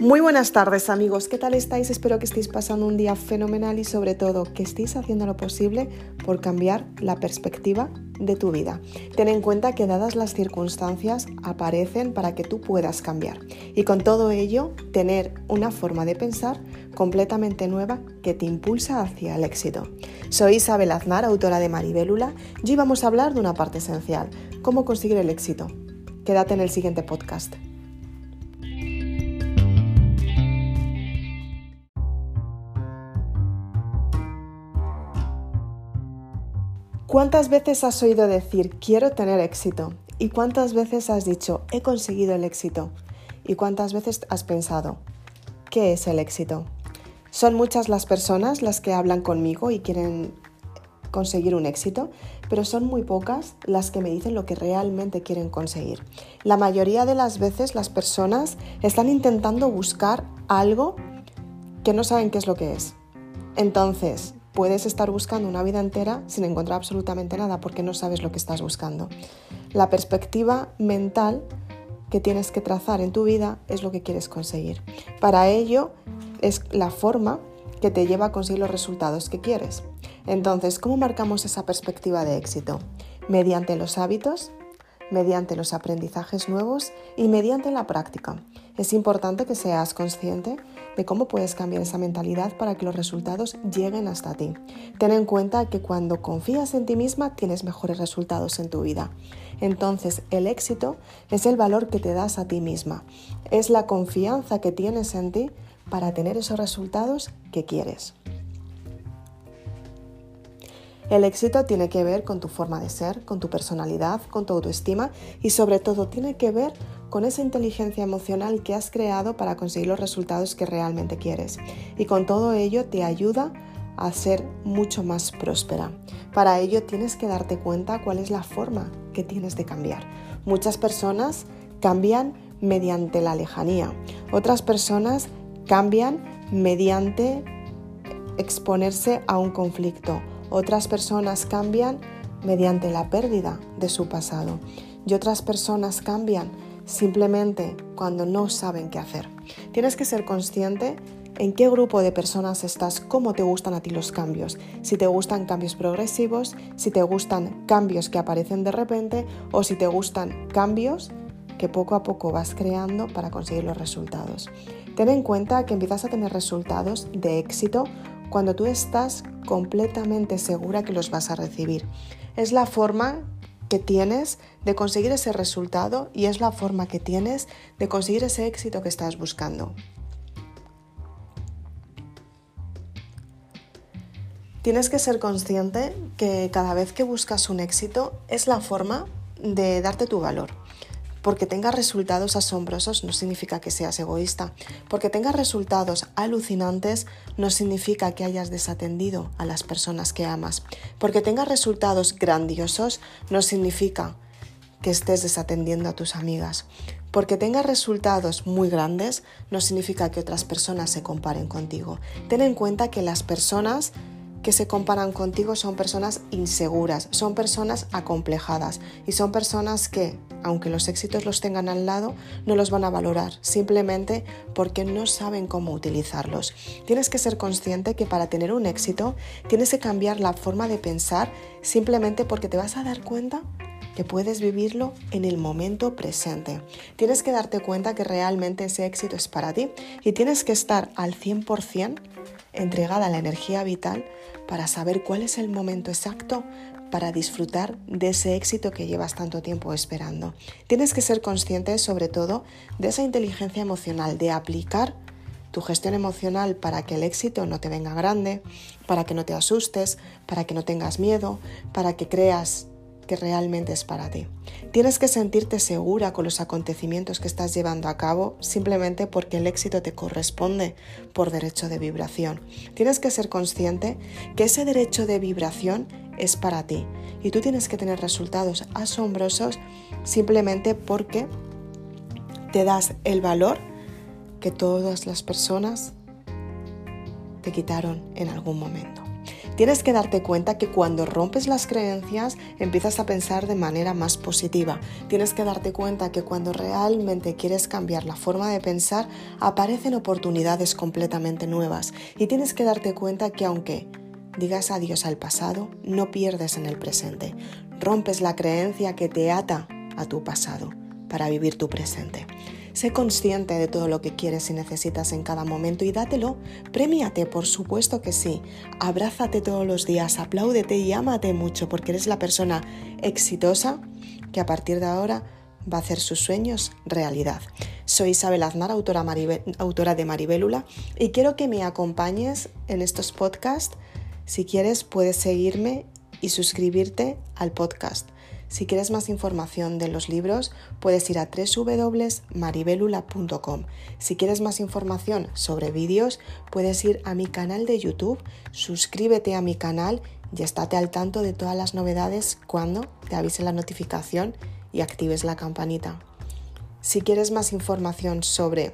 Muy buenas tardes amigos, ¿qué tal estáis? Espero que estéis pasando un día fenomenal y sobre todo que estéis haciendo lo posible por cambiar la perspectiva de tu vida. Ten en cuenta que dadas las circunstancias aparecen para que tú puedas cambiar y con todo ello tener una forma de pensar completamente nueva que te impulsa hacia el éxito. Soy Isabel Aznar, autora de Maribélula, y hoy vamos a hablar de una parte esencial, cómo conseguir el éxito. Quédate en el siguiente podcast. ¿Cuántas veces has oído decir quiero tener éxito? ¿Y cuántas veces has dicho he conseguido el éxito? ¿Y cuántas veces has pensado qué es el éxito? Son muchas las personas las que hablan conmigo y quieren conseguir un éxito, pero son muy pocas las que me dicen lo que realmente quieren conseguir. La mayoría de las veces las personas están intentando buscar algo que no saben qué es lo que es. Entonces, puedes estar buscando una vida entera sin encontrar absolutamente nada porque no sabes lo que estás buscando. La perspectiva mental que tienes que trazar en tu vida es lo que quieres conseguir. Para ello es la forma que te lleva a conseguir los resultados que quieres. Entonces, ¿cómo marcamos esa perspectiva de éxito? Mediante los hábitos, mediante los aprendizajes nuevos y mediante la práctica. Es importante que seas consciente de cómo puedes cambiar esa mentalidad para que los resultados lleguen hasta ti. Ten en cuenta que cuando confías en ti misma tienes mejores resultados en tu vida. Entonces el éxito es el valor que te das a ti misma, es la confianza que tienes en ti para tener esos resultados que quieres. El éxito tiene que ver con tu forma de ser, con tu personalidad, con tu autoestima y sobre todo tiene que ver con esa inteligencia emocional que has creado para conseguir los resultados que realmente quieres. Y con todo ello te ayuda a ser mucho más próspera. Para ello tienes que darte cuenta cuál es la forma que tienes de cambiar. Muchas personas cambian mediante la lejanía. Otras personas cambian mediante exponerse a un conflicto otras personas cambian mediante la pérdida de su pasado y otras personas cambian simplemente cuando no saben qué hacer. Tienes que ser consciente en qué grupo de personas estás, cómo te gustan a ti los cambios, si te gustan cambios progresivos, si te gustan cambios que aparecen de repente o si te gustan cambios que poco a poco vas creando para conseguir los resultados. Ten en cuenta que empiezas a tener resultados de éxito cuando tú estás completamente segura que los vas a recibir. Es la forma que tienes de conseguir ese resultado y es la forma que tienes de conseguir ese éxito que estás buscando. Tienes que ser consciente que cada vez que buscas un éxito es la forma de darte tu valor. Porque tengas resultados asombrosos no significa que seas egoísta. Porque tengas resultados alucinantes no significa que hayas desatendido a las personas que amas. Porque tengas resultados grandiosos no significa que estés desatendiendo a tus amigas. Porque tengas resultados muy grandes no significa que otras personas se comparen contigo. Ten en cuenta que las personas que se comparan contigo son personas inseguras, son personas acomplejadas y son personas que, aunque los éxitos los tengan al lado, no los van a valorar, simplemente porque no saben cómo utilizarlos. Tienes que ser consciente que para tener un éxito tienes que cambiar la forma de pensar simplemente porque te vas a dar cuenta que puedes vivirlo en el momento presente. Tienes que darte cuenta que realmente ese éxito es para ti y tienes que estar al 100% entregada a la energía vital para saber cuál es el momento exacto para disfrutar de ese éxito que llevas tanto tiempo esperando. Tienes que ser consciente sobre todo de esa inteligencia emocional, de aplicar tu gestión emocional para que el éxito no te venga grande, para que no te asustes, para que no tengas miedo, para que creas que realmente es para ti. Tienes que sentirte segura con los acontecimientos que estás llevando a cabo simplemente porque el éxito te corresponde por derecho de vibración. Tienes que ser consciente que ese derecho de vibración es para ti y tú tienes que tener resultados asombrosos simplemente porque te das el valor que todas las personas te quitaron en algún momento. Tienes que darte cuenta que cuando rompes las creencias empiezas a pensar de manera más positiva. Tienes que darte cuenta que cuando realmente quieres cambiar la forma de pensar aparecen oportunidades completamente nuevas. Y tienes que darte cuenta que aunque digas adiós al pasado, no pierdes en el presente. Rompes la creencia que te ata a tu pasado para vivir tu presente. Sé consciente de todo lo que quieres y necesitas en cada momento y dátelo. Premiate, por supuesto que sí. Abrázate todos los días, apláudete y ámate mucho porque eres la persona exitosa que a partir de ahora va a hacer sus sueños realidad. Soy Isabel Aznar, autora, autora de Maribélula, y quiero que me acompañes en estos podcasts. Si quieres, puedes seguirme y suscribirte al podcast. Si quieres más información de los libros, puedes ir a www.maribelula.com. Si quieres más información sobre vídeos, puedes ir a mi canal de YouTube, suscríbete a mi canal y estate al tanto de todas las novedades cuando te avise la notificación y actives la campanita. Si quieres más información sobre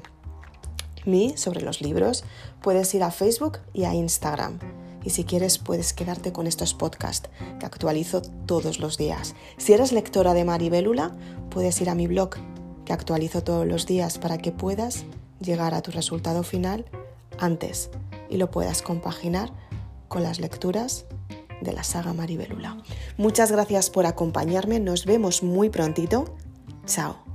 mí, sobre los libros, puedes ir a Facebook y a Instagram. Y si quieres puedes quedarte con estos podcasts que actualizo todos los días. Si eres lectora de Maribélula, puedes ir a mi blog que actualizo todos los días para que puedas llegar a tu resultado final antes y lo puedas compaginar con las lecturas de la saga Maribélula. Muchas gracias por acompañarme, nos vemos muy prontito. Chao.